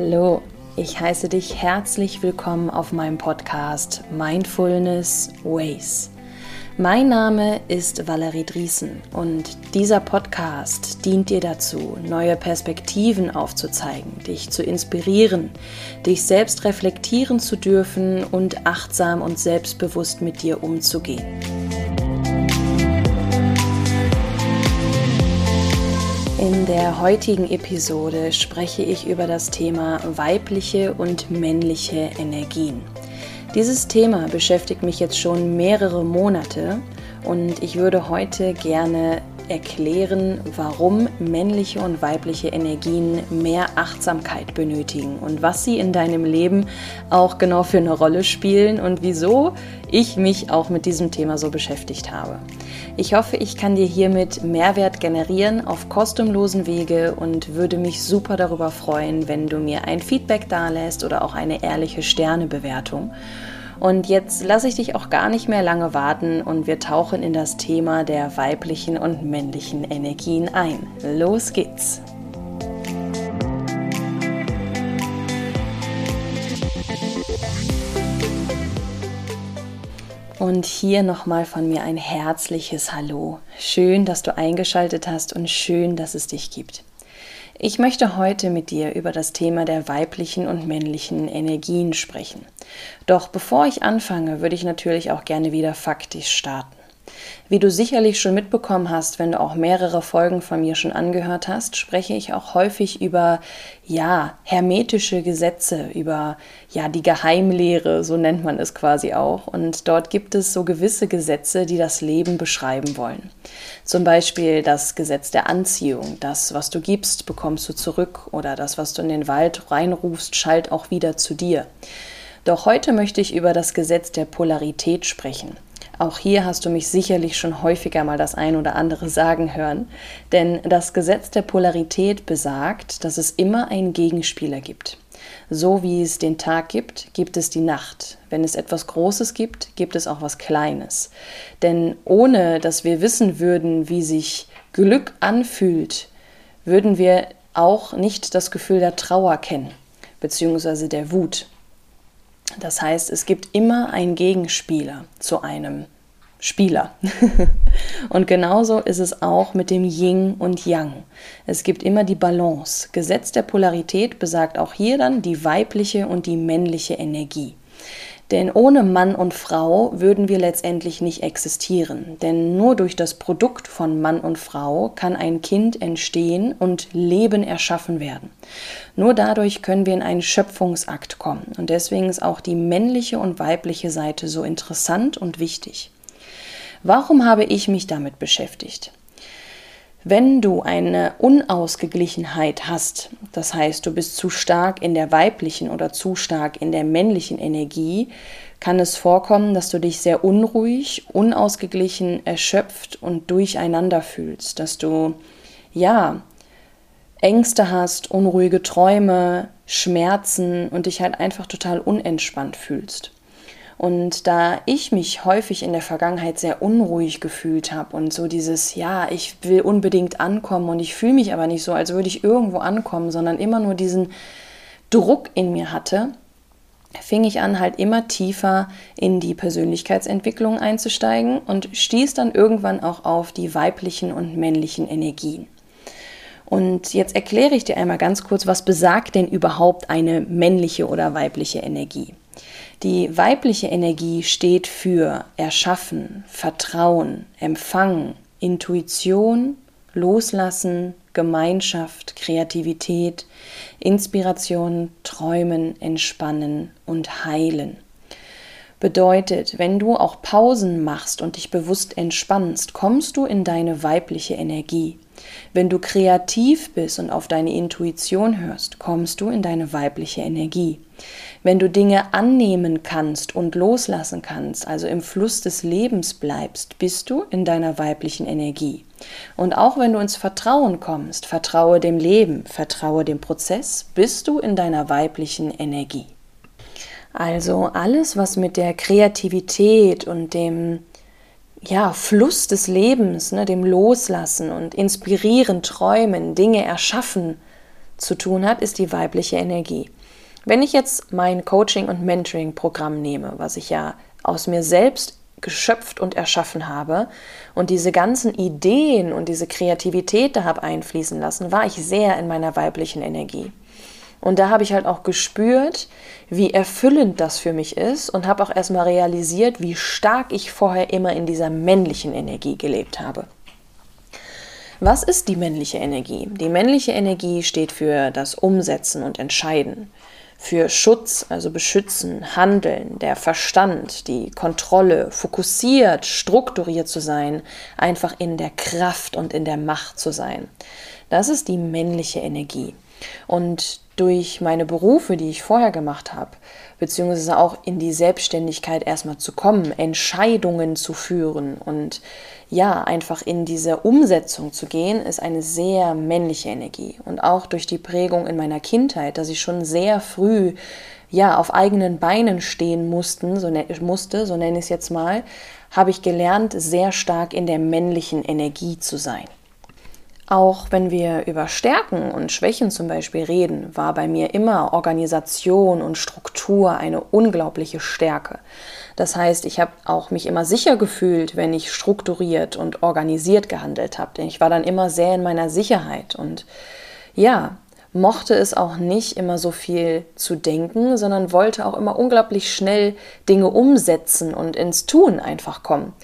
Hallo, ich heiße dich herzlich willkommen auf meinem Podcast Mindfulness Ways. Mein Name ist Valerie Driesen und dieser Podcast dient dir dazu, neue Perspektiven aufzuzeigen, dich zu inspirieren, dich selbst reflektieren zu dürfen und achtsam und selbstbewusst mit dir umzugehen. In der heutigen Episode spreche ich über das Thema weibliche und männliche Energien. Dieses Thema beschäftigt mich jetzt schon mehrere Monate und ich würde heute gerne erklären, warum männliche und weibliche Energien mehr Achtsamkeit benötigen und was sie in deinem Leben auch genau für eine Rolle spielen und wieso ich mich auch mit diesem Thema so beschäftigt habe. Ich hoffe, ich kann dir hiermit Mehrwert generieren auf kostenlosen Wege und würde mich super darüber freuen, wenn du mir ein Feedback dalässt oder auch eine ehrliche Sternebewertung. Und jetzt lasse ich dich auch gar nicht mehr lange warten und wir tauchen in das Thema der weiblichen und männlichen Energien ein. Los geht's! Und hier nochmal von mir ein herzliches Hallo. Schön, dass du eingeschaltet hast und schön, dass es dich gibt. Ich möchte heute mit dir über das Thema der weiblichen und männlichen Energien sprechen. Doch bevor ich anfange, würde ich natürlich auch gerne wieder faktisch starten. Wie du sicherlich schon mitbekommen hast, wenn du auch mehrere Folgen von mir schon angehört hast, spreche ich auch häufig über ja, hermetische Gesetze, über ja, die Geheimlehre, so nennt man es quasi auch. Und dort gibt es so gewisse Gesetze, die das Leben beschreiben wollen. Zum Beispiel das Gesetz der Anziehung. Das, was du gibst, bekommst du zurück. Oder das, was du in den Wald reinrufst, schallt auch wieder zu dir. Doch heute möchte ich über das Gesetz der Polarität sprechen. Auch hier hast du mich sicherlich schon häufiger mal das ein oder andere sagen hören, denn das Gesetz der Polarität besagt, dass es immer einen Gegenspieler gibt. So wie es den Tag gibt, gibt es die Nacht. Wenn es etwas Großes gibt, gibt es auch was Kleines. Denn ohne dass wir wissen würden, wie sich Glück anfühlt, würden wir auch nicht das Gefühl der Trauer kennen, beziehungsweise der Wut. Das heißt, es gibt immer einen Gegenspieler zu einem Spieler. und genauso ist es auch mit dem Yin und Yang. Es gibt immer die Balance. Gesetz der Polarität besagt auch hier dann die weibliche und die männliche Energie. Denn ohne Mann und Frau würden wir letztendlich nicht existieren. Denn nur durch das Produkt von Mann und Frau kann ein Kind entstehen und Leben erschaffen werden. Nur dadurch können wir in einen Schöpfungsakt kommen. Und deswegen ist auch die männliche und weibliche Seite so interessant und wichtig. Warum habe ich mich damit beschäftigt? Wenn du eine Unausgeglichenheit hast, das heißt, du bist zu stark in der weiblichen oder zu stark in der männlichen Energie, kann es vorkommen, dass du dich sehr unruhig, unausgeglichen, erschöpft und durcheinander fühlst, dass du ja Ängste hast, unruhige Träume, Schmerzen und dich halt einfach total unentspannt fühlst. Und da ich mich häufig in der Vergangenheit sehr unruhig gefühlt habe und so dieses, ja, ich will unbedingt ankommen und ich fühle mich aber nicht so, als würde ich irgendwo ankommen, sondern immer nur diesen Druck in mir hatte, fing ich an, halt immer tiefer in die Persönlichkeitsentwicklung einzusteigen und stieß dann irgendwann auch auf die weiblichen und männlichen Energien. Und jetzt erkläre ich dir einmal ganz kurz, was besagt denn überhaupt eine männliche oder weibliche Energie? Die weibliche Energie steht für Erschaffen, Vertrauen, Empfangen, Intuition, Loslassen, Gemeinschaft, Kreativität, Inspiration, Träumen, Entspannen und Heilen. Bedeutet, wenn du auch Pausen machst und dich bewusst entspannst, kommst du in deine weibliche Energie. Wenn du kreativ bist und auf deine Intuition hörst, kommst du in deine weibliche Energie. Wenn du Dinge annehmen kannst und loslassen kannst, also im Fluss des Lebens bleibst, bist du in deiner weiblichen Energie. Und auch wenn du ins Vertrauen kommst, vertraue dem Leben, vertraue dem Prozess, bist du in deiner weiblichen Energie. Also alles, was mit der Kreativität und dem ja, Fluss des Lebens, ne, dem Loslassen und Inspirieren, Träumen, Dinge erschaffen zu tun hat, ist die weibliche Energie. Wenn ich jetzt mein Coaching- und Mentoring-Programm nehme, was ich ja aus mir selbst geschöpft und erschaffen habe und diese ganzen Ideen und diese Kreativität da habe einfließen lassen, war ich sehr in meiner weiblichen Energie. Und da habe ich halt auch gespürt, wie erfüllend das für mich ist und habe auch erstmal realisiert, wie stark ich vorher immer in dieser männlichen Energie gelebt habe. Was ist die männliche Energie? Die männliche Energie steht für das Umsetzen und Entscheiden für Schutz, also beschützen, handeln, der Verstand, die Kontrolle, fokussiert, strukturiert zu sein, einfach in der Kraft und in der Macht zu sein. Das ist die männliche Energie. Und durch meine Berufe, die ich vorher gemacht habe, beziehungsweise auch in die Selbstständigkeit erstmal zu kommen, Entscheidungen zu führen und ja, einfach in diese Umsetzung zu gehen, ist eine sehr männliche Energie. Und auch durch die Prägung in meiner Kindheit, dass ich schon sehr früh ja, auf eigenen Beinen stehen mussten, so ne, musste, so nenne ich es jetzt mal, habe ich gelernt, sehr stark in der männlichen Energie zu sein. Auch wenn wir über Stärken und Schwächen zum Beispiel reden, war bei mir immer Organisation und Struktur eine unglaubliche Stärke. Das heißt, ich habe auch mich immer sicher gefühlt, wenn ich strukturiert und organisiert gehandelt habe. Denn ich war dann immer sehr in meiner Sicherheit und ja, mochte es auch nicht immer so viel zu denken, sondern wollte auch immer unglaublich schnell Dinge umsetzen und ins Tun einfach kommen.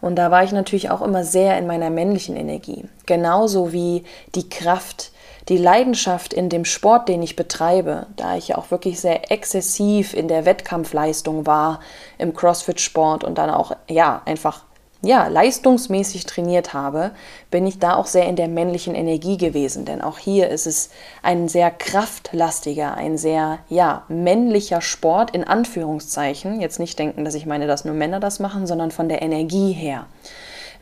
Und da war ich natürlich auch immer sehr in meiner männlichen Energie. Genauso wie die Kraft, die Leidenschaft in dem Sport, den ich betreibe, da ich ja auch wirklich sehr exzessiv in der Wettkampfleistung war im CrossFit-Sport und dann auch ja einfach ja, leistungsmäßig trainiert habe, bin ich da auch sehr in der männlichen Energie gewesen. Denn auch hier ist es ein sehr kraftlastiger, ein sehr, ja, männlicher Sport in Anführungszeichen. Jetzt nicht denken, dass ich meine, dass nur Männer das machen, sondern von der Energie her.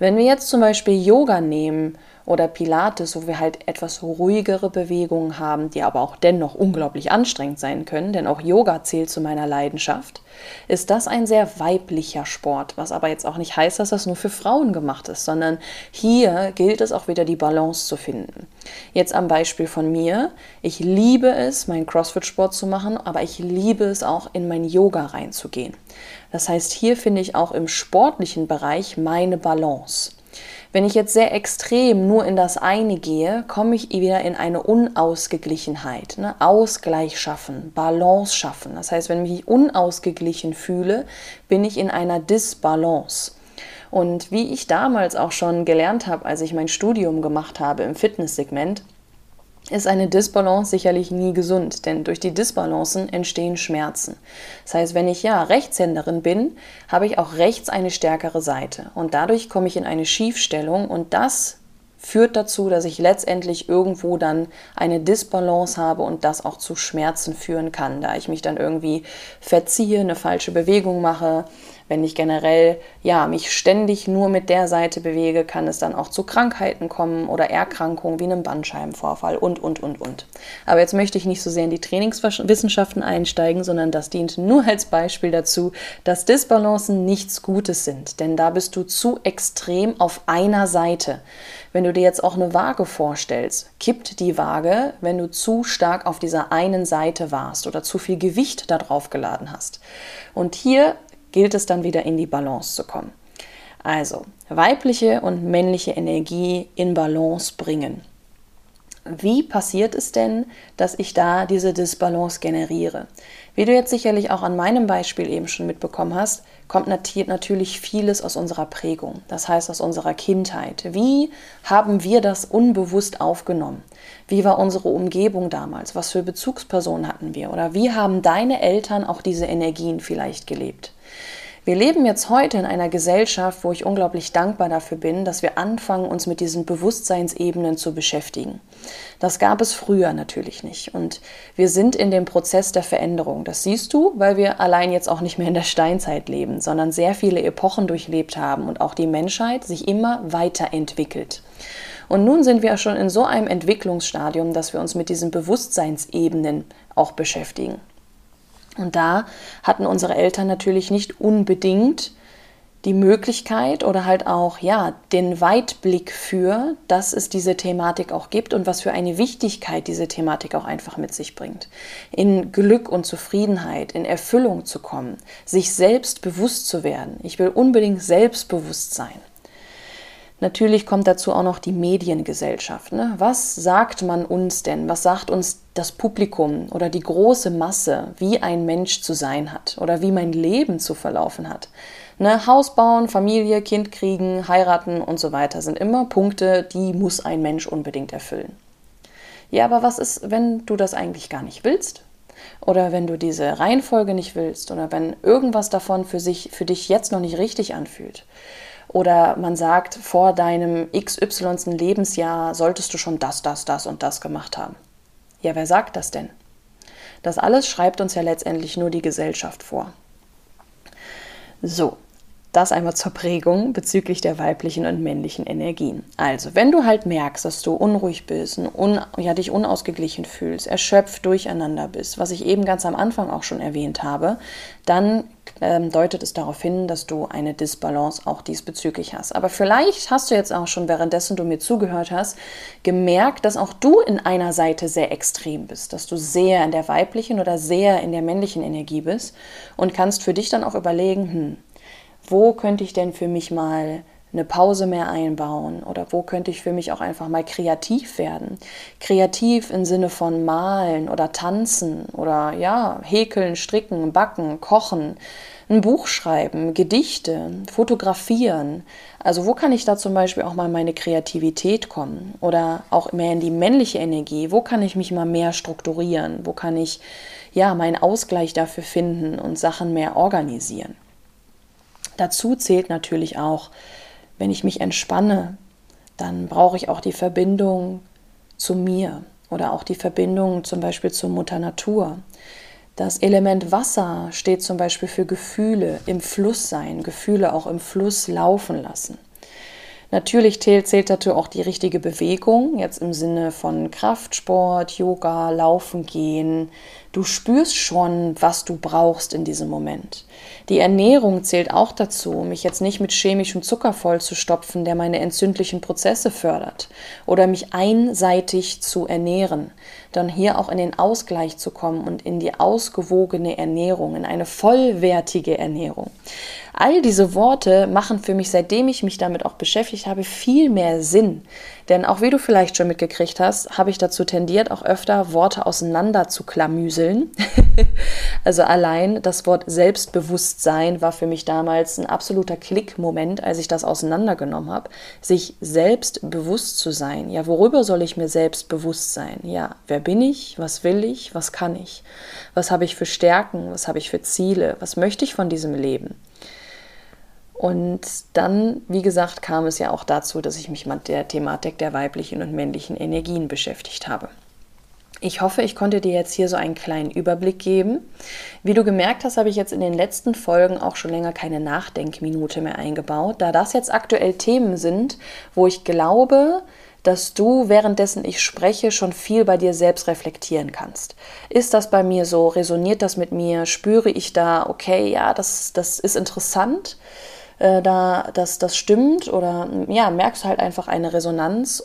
Wenn wir jetzt zum Beispiel Yoga nehmen oder Pilates, wo wir halt etwas ruhigere Bewegungen haben, die aber auch dennoch unglaublich anstrengend sein können, denn auch Yoga zählt zu meiner Leidenschaft, ist das ein sehr weiblicher Sport, was aber jetzt auch nicht heißt, dass das nur für Frauen gemacht ist, sondern hier gilt es auch wieder die Balance zu finden. Jetzt am Beispiel von mir, ich liebe es, meinen CrossFit-Sport zu machen, aber ich liebe es auch in mein Yoga reinzugehen. Das heißt, hier finde ich auch im sportlichen Bereich meine Balance. Wenn ich jetzt sehr extrem nur in das eine gehe, komme ich wieder in eine Unausgeglichenheit. Ne? Ausgleich schaffen, Balance schaffen. Das heißt, wenn ich mich unausgeglichen fühle, bin ich in einer Disbalance. Und wie ich damals auch schon gelernt habe, als ich mein Studium gemacht habe im Fitnesssegment, ist eine Disbalance sicherlich nie gesund, denn durch die Disbalancen entstehen Schmerzen. Das heißt, wenn ich ja Rechtshänderin bin, habe ich auch rechts eine stärkere Seite und dadurch komme ich in eine Schiefstellung und das führt dazu, dass ich letztendlich irgendwo dann eine Disbalance habe und das auch zu Schmerzen führen kann, da ich mich dann irgendwie verziehe, eine falsche Bewegung mache, wenn ich generell ja mich ständig nur mit der Seite bewege, kann es dann auch zu Krankheiten kommen oder Erkrankungen wie einem Bandscheibenvorfall und und und und. Aber jetzt möchte ich nicht so sehr in die Trainingswissenschaften einsteigen, sondern das dient nur als Beispiel dazu, dass Disbalancen nichts Gutes sind, denn da bist du zu extrem auf einer Seite. Wenn du dir jetzt auch eine Waage vorstellst, kippt die Waage, wenn du zu stark auf dieser einen Seite warst oder zu viel Gewicht darauf geladen hast. Und hier gilt es dann wieder in die Balance zu kommen. Also weibliche und männliche Energie in Balance bringen. Wie passiert es denn, dass ich da diese Disbalance generiere? Wie du jetzt sicherlich auch an meinem Beispiel eben schon mitbekommen hast, kommt natürlich vieles aus unserer Prägung, das heißt aus unserer Kindheit. Wie haben wir das unbewusst aufgenommen? Wie war unsere Umgebung damals? Was für Bezugspersonen hatten wir? Oder wie haben deine Eltern auch diese Energien vielleicht gelebt? Wir leben jetzt heute in einer Gesellschaft, wo ich unglaublich dankbar dafür bin, dass wir anfangen, uns mit diesen Bewusstseinsebenen zu beschäftigen. Das gab es früher natürlich nicht. Und wir sind in dem Prozess der Veränderung. Das siehst du, weil wir allein jetzt auch nicht mehr in der Steinzeit leben, sondern sehr viele Epochen durchlebt haben und auch die Menschheit sich immer weiterentwickelt. Und nun sind wir schon in so einem Entwicklungsstadium, dass wir uns mit diesen Bewusstseinsebenen auch beschäftigen. Und da hatten unsere Eltern natürlich nicht unbedingt die Möglichkeit oder halt auch ja den Weitblick für, dass es diese Thematik auch gibt und was für eine Wichtigkeit diese Thematik auch einfach mit sich bringt. In Glück und Zufriedenheit, in Erfüllung zu kommen, sich selbst bewusst zu werden. Ich will unbedingt selbstbewusst sein. Natürlich kommt dazu auch noch die Mediengesellschaft. Ne? Was sagt man uns denn? Was sagt uns das Publikum oder die große Masse, wie ein Mensch zu sein hat oder wie mein Leben zu verlaufen hat? Ne, Haus bauen, Familie, Kind kriegen, heiraten und so weiter sind immer Punkte, die muss ein Mensch unbedingt erfüllen. Ja, aber was ist, wenn du das eigentlich gar nicht willst? Oder wenn du diese Reihenfolge nicht willst oder wenn irgendwas davon für, sich, für dich jetzt noch nicht richtig anfühlt? Oder man sagt, vor deinem XY. Lebensjahr solltest du schon das, das, das und das gemacht haben. Ja, wer sagt das denn? Das alles schreibt uns ja letztendlich nur die Gesellschaft vor. So, das einmal zur Prägung bezüglich der weiblichen und männlichen Energien. Also, wenn du halt merkst, dass du unruhig bist, un, ja, dich unausgeglichen fühlst, erschöpft, durcheinander bist, was ich eben ganz am Anfang auch schon erwähnt habe, dann ähm, deutet es darauf hin, dass du eine Disbalance auch diesbezüglich hast. Aber vielleicht hast du jetzt auch schon, währenddessen du mir zugehört hast, gemerkt, dass auch du in einer Seite sehr extrem bist, dass du sehr in der weiblichen oder sehr in der männlichen Energie bist und kannst für dich dann auch überlegen, hm, wo könnte ich denn für mich mal eine Pause mehr einbauen oder wo könnte ich für mich auch einfach mal kreativ werden. Kreativ im Sinne von malen oder tanzen oder ja, häkeln, stricken, backen, kochen, ein Buch schreiben, Gedichte, fotografieren. Also wo kann ich da zum Beispiel auch mal meine Kreativität kommen oder auch mehr in die männliche Energie? Wo kann ich mich mal mehr strukturieren? Wo kann ich ja meinen Ausgleich dafür finden und Sachen mehr organisieren? Dazu zählt natürlich auch, wenn ich mich entspanne, dann brauche ich auch die Verbindung zu mir oder auch die Verbindung zum Beispiel zur Mutter Natur. Das Element Wasser steht zum Beispiel für Gefühle im Fluss sein, Gefühle auch im Fluss laufen lassen. Natürlich zählt, zählt dazu auch die richtige Bewegung, jetzt im Sinne von Kraftsport, Yoga, Laufen gehen. Du spürst schon, was du brauchst in diesem Moment. Die Ernährung zählt auch dazu, mich jetzt nicht mit chemischem Zucker vollzustopfen, der meine entzündlichen Prozesse fördert, oder mich einseitig zu ernähren, dann hier auch in den Ausgleich zu kommen und in die ausgewogene Ernährung, in eine vollwertige Ernährung. All diese Worte machen für mich, seitdem ich mich damit auch beschäftigt habe, viel mehr Sinn. Denn auch wie du vielleicht schon mitgekriegt hast, habe ich dazu tendiert, auch öfter Worte auseinander zu klamüseln. also allein das Wort Selbstbewusstsein war für mich damals ein absoluter Klickmoment, als ich das auseinandergenommen habe. Sich selbst bewusst zu sein. Ja, worüber soll ich mir selbst bewusst sein? Ja, wer bin ich? Was will ich? Was kann ich? Was habe ich für Stärken? Was habe ich für Ziele? Was möchte ich von diesem Leben? Und dann, wie gesagt, kam es ja auch dazu, dass ich mich mit der Thematik der weiblichen und männlichen Energien beschäftigt habe. Ich hoffe, ich konnte dir jetzt hier so einen kleinen Überblick geben. Wie du gemerkt hast, habe ich jetzt in den letzten Folgen auch schon länger keine Nachdenkminute mehr eingebaut, da das jetzt aktuell Themen sind, wo ich glaube, dass du währenddessen ich spreche schon viel bei dir selbst reflektieren kannst. Ist das bei mir so? Resoniert das mit mir? Spüre ich da, okay, ja, das, das ist interessant? Äh, da das, das stimmt oder ja, merkst du halt einfach eine Resonanz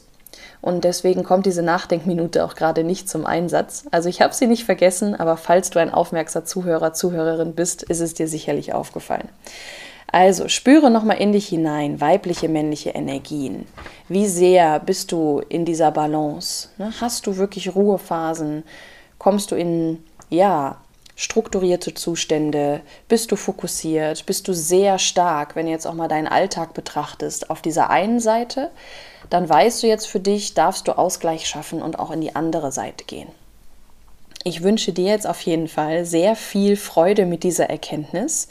und deswegen kommt diese Nachdenkminute auch gerade nicht zum Einsatz. Also ich habe sie nicht vergessen, aber falls du ein aufmerksamer Zuhörer, Zuhörerin bist, ist es dir sicherlich aufgefallen. Also spüre nochmal in dich hinein, weibliche, männliche Energien. Wie sehr bist du in dieser Balance? Ne? Hast du wirklich Ruhephasen? Kommst du in, ja, strukturierte Zustände? Bist du fokussiert? Bist du sehr stark, wenn du jetzt auch mal deinen Alltag betrachtest, auf dieser einen Seite? Dann weißt du jetzt für dich, darfst du Ausgleich schaffen und auch in die andere Seite gehen. Ich wünsche dir jetzt auf jeden Fall sehr viel Freude mit dieser Erkenntnis.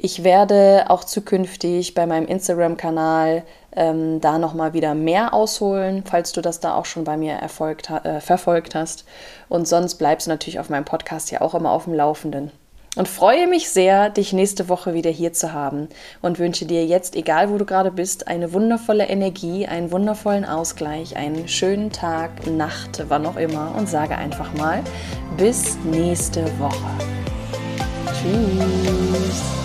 Ich werde auch zukünftig bei meinem Instagram-Kanal ähm, da nochmal wieder mehr ausholen, falls du das da auch schon bei mir erfolgt, äh, verfolgt hast. Und sonst bleibst du natürlich auf meinem Podcast ja auch immer auf dem Laufenden. Und freue mich sehr, dich nächste Woche wieder hier zu haben und wünsche dir jetzt, egal wo du gerade bist, eine wundervolle Energie, einen wundervollen Ausgleich, einen schönen Tag, Nacht, wann auch immer und sage einfach mal bis nächste Woche. Tschüss.